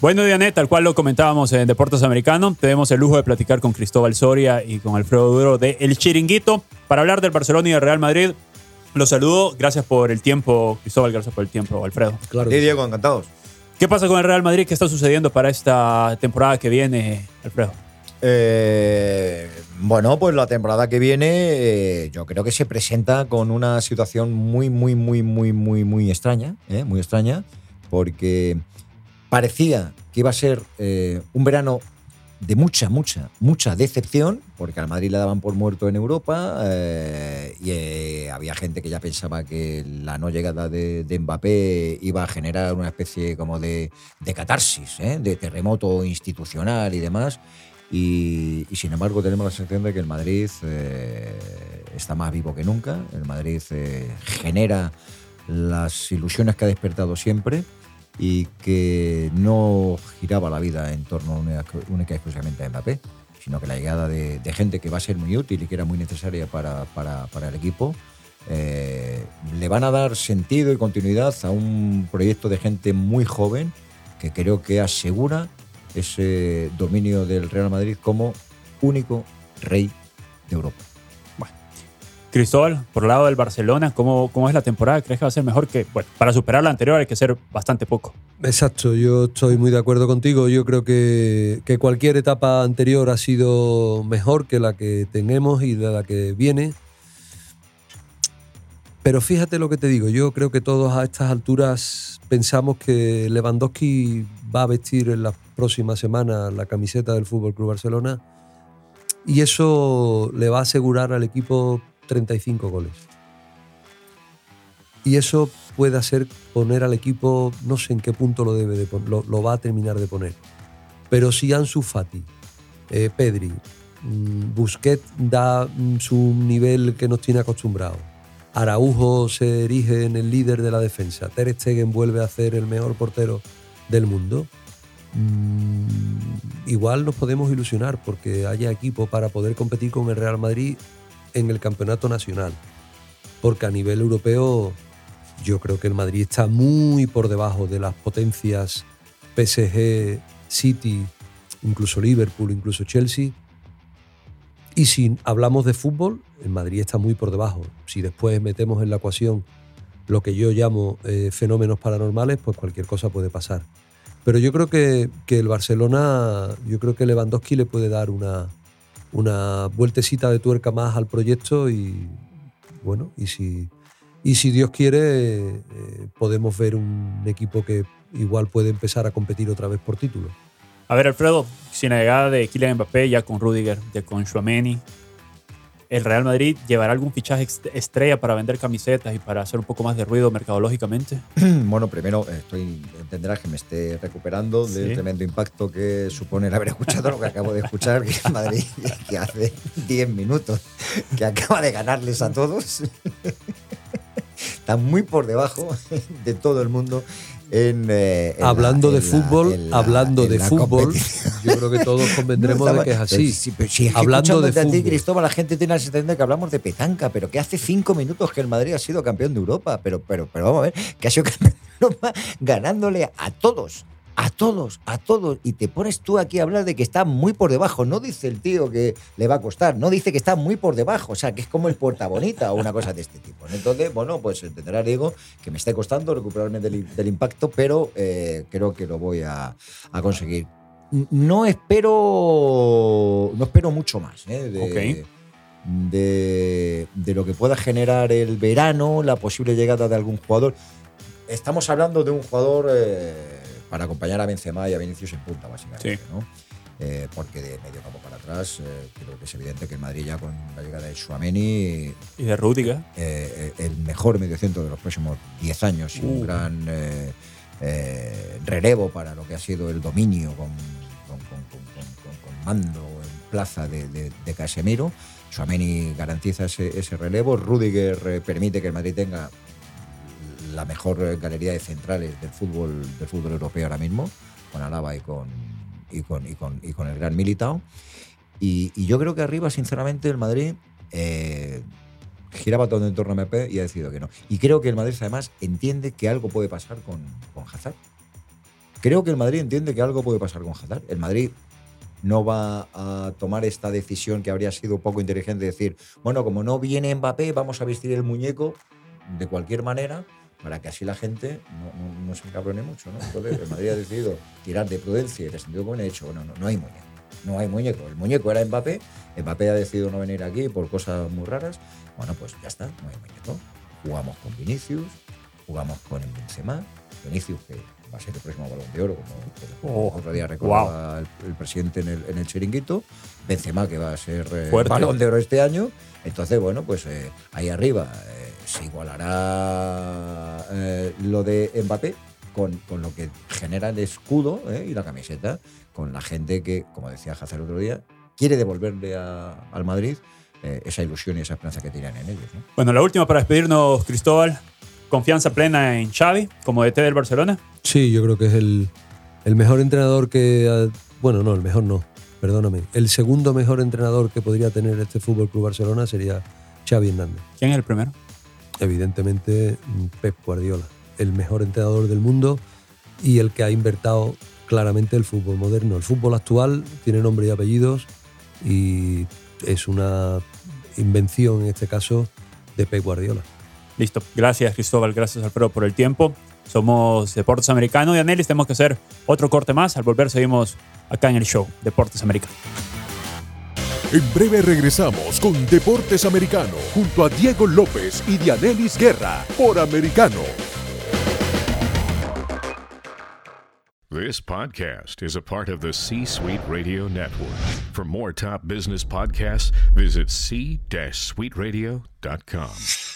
Bueno, Dianet, tal cual lo comentábamos en Deportes Americano, tenemos el lujo de platicar con Cristóbal Soria y con Alfredo Duro de El Chiringuito para hablar del Barcelona y del Real Madrid. Los saludo, gracias por el tiempo, Cristóbal, gracias por el tiempo, Alfredo. Claro. Sí, Diego, encantados. ¿Qué pasa con el Real Madrid? ¿Qué está sucediendo para esta temporada que viene, Alfredo? Eh, bueno, pues la temporada que viene eh, yo creo que se presenta con una situación muy, muy, muy, muy, muy, muy extraña, ¿eh? muy extraña, porque parecía que iba a ser eh, un verano de mucha, mucha, mucha decepción, porque al Madrid le daban por muerto en Europa eh, y eh, había gente que ya pensaba que la no llegada de, Mbappé iba a generar una especie como de, de catarsis, de terremoto institucional y demás. Y, y, sin embargo tenemos la sensación de que el Madrid está más vivo que nunca, el Madrid genera las ilusiones que ha despertado siempre y que no giraba la vida en torno única, exclusivamente a Mbappé, sino que la llegada de, de, gente que va a ser muy útil y que era muy necesaria para, para, para el equipo, eh, le van a dar sentido y continuidad a un proyecto de gente muy joven que creo que asegura ese dominio del Real Madrid como único rey de Europa. Cristóbal, por el lado del Barcelona, ¿cómo, ¿cómo es la temporada? ¿Crees que va a ser mejor que, bueno, para superar la anterior hay que ser bastante poco? Exacto, yo estoy muy de acuerdo contigo. Yo creo que, que cualquier etapa anterior ha sido mejor que la que tenemos y de la que viene. Pero fíjate lo que te digo, yo creo que todos a estas alturas pensamos que Lewandowski va a vestir en las próximas semanas la camiseta del Fútbol Club Barcelona y eso le va a asegurar al equipo 35 goles. Y eso puede hacer poner al equipo, no sé en qué punto lo debe de lo, va a terminar de poner. Pero si Ansu Fati, eh, Pedri, mmm, Busquets da mmm, su nivel que nos tiene acostumbrados, Araujo se erige en el líder de la defensa, Ter Stegen vuelve a ser el mejor portero del mundo, mmm, igual nos podemos ilusionar porque haya equipo para poder competir con el Real Madrid en el campeonato nacional. Porque a nivel europeo yo creo que el Madrid está muy por debajo de las potencias PSG, City, incluso Liverpool, incluso Chelsea. Y si hablamos de fútbol, el Madrid está muy por debajo. Si después metemos en la ecuación lo que yo llamo eh, fenómenos paranormales, pues cualquier cosa puede pasar. Pero yo creo que, que, el Barcelona, yo creo que Lewandowski le puede dar una, una vueltecita de tuerca más al proyecto y bueno, y si, y si Dios quiere, eh, podemos ver un equipo que igual puede empezar a competir otra vez por título. A ver, Alfredo, sin la llegada de Kylian Mbappé, ya con Rudiger, ya con Chouameni, ¿el Real Madrid llevará algún fichaje estrella para vender camisetas y para hacer un poco más de ruido mercadológicamente? Bueno, primero estoy, entenderás que me esté recuperando ¿Sí? del tremendo impacto que supone el haber escuchado lo que acabo de escuchar, que Madrid, que hace 10 minutos, que acaba de ganarles a todos. Está muy por debajo de todo el mundo en, eh, en hablando la, de fútbol, la, hablando de fútbol, yo creo que todos convendremos no, de que es así. Sí, pero si es que hablando de fútbol. ti, Cristóbal, la gente tiene la sensación de que hablamos de petanca, pero que hace cinco minutos que el Madrid ha sido campeón de Europa, pero, pero, pero vamos a ver, que ha sido campeón de Europa ganándole a todos, todos, a todos. Y te pones tú aquí a hablar de que está muy por debajo. No dice el tío que le va a costar, no dice que está muy por debajo. O sea, que es como el puerta bonita o una cosa de este tipo. Entonces, bueno, pues entenderá Diego que me está costando recuperarme del, del impacto, pero eh, creo que lo voy a, a, conseguir. No espero, no espero mucho más ¿eh? de, okay. de, de lo que pueda generar el verano, la posible llegada de algún jugador. Estamos hablando de un jugador. Eh, para acompañar a Benzema y a Vinicius en punta, básicamente. Sí. ¿no? Eh, porque de medio campo para atrás, eh, creo que es evidente que el Madrid ya con la llegada de Suameni y de Rudiger, eh, el mejor mediocentro de los próximos 10 años y Uh. un gran relevo para lo que ha sido el dominio con, con, con, con mando en plaza de, de, de Casemiro. Suameni garantiza ese, ese relevo, Rudiger permite que el Madrid tenga la mejor galería de centrales del fútbol, del fútbol europeo ahora mismo, con Alaba y con, y con, y con, y con el gran Militao. Y, y, yo creo que arriba, sinceramente, el Madrid eh, giraba todo en torno a MP y ha decidido que no. Y creo que el Madrid, además, entiende que algo puede pasar con, con Hazard. Creo que el Madrid entiende que algo puede pasar con Hazard. El Madrid no va a tomar esta decisión que habría sido poco inteligente de decir, bueno, como no viene Mbappé, vamos a vestir el muñeco de cualquier manera para que así la gente no, se encabrone mucho. ¿no? Entonces, el Madrid ha decidido tirar de prudencia y de sentido común. He dicho, bueno, no, no hay muñeco. No hay muñeco. El muñeco era Mbappé. Mbappé ha decidido no venir aquí por cosas muy raras. Bueno, pues ya está, no hay muñeco. Jugamos con Vinicius, jugamos con Benzema. Vinicius, que va a ser el próximo balón de oro, como, oh, otro día recordaba el, presidente en el, en el, chiringuito. Benzema, que va a ser eh, balón de oro este año. Entonces, bueno, pues eh, ahí arriba eh, se igualará lo de Mbappé con, con, lo que genera el escudo y la camiseta, con la gente que, como decía Hazard el otro día, quiere devolverle al Madrid esa ilusión y esa esperanza que tienen en ellos. Bueno, la última para despedirnos, Cristóbal confianza plena en Xavi como DT del Barcelona? Sí, yo creo que es el, mejor entrenador que... Bueno, no, el mejor no, perdóname. El segundo mejor entrenador que podría tener este Fútbol Club Barcelona sería Xavi Hernández. ¿Quién es el primero? Evidentemente Pep Guardiola, el mejor entrenador del mundo y el que ha invertido claramente el fútbol moderno. El fútbol actual tiene nombre y apellidos y es una invención en este caso de Pep Guardiola. Listo. Gracias, Cristóbal. Gracias, Alfredo, por el tiempo. Somos Deportes Americano y Anelis. Tenemos que hacer otro corte más. Al volver, seguimos acá en el show Deportes Americano. En breve regresamos con Deportes Americano junto a Diego López y Dianelis Guerra por Americano. This podcast is a part of the C Suite Radio Network. For more top business podcasts, visit c-suiteradio.com.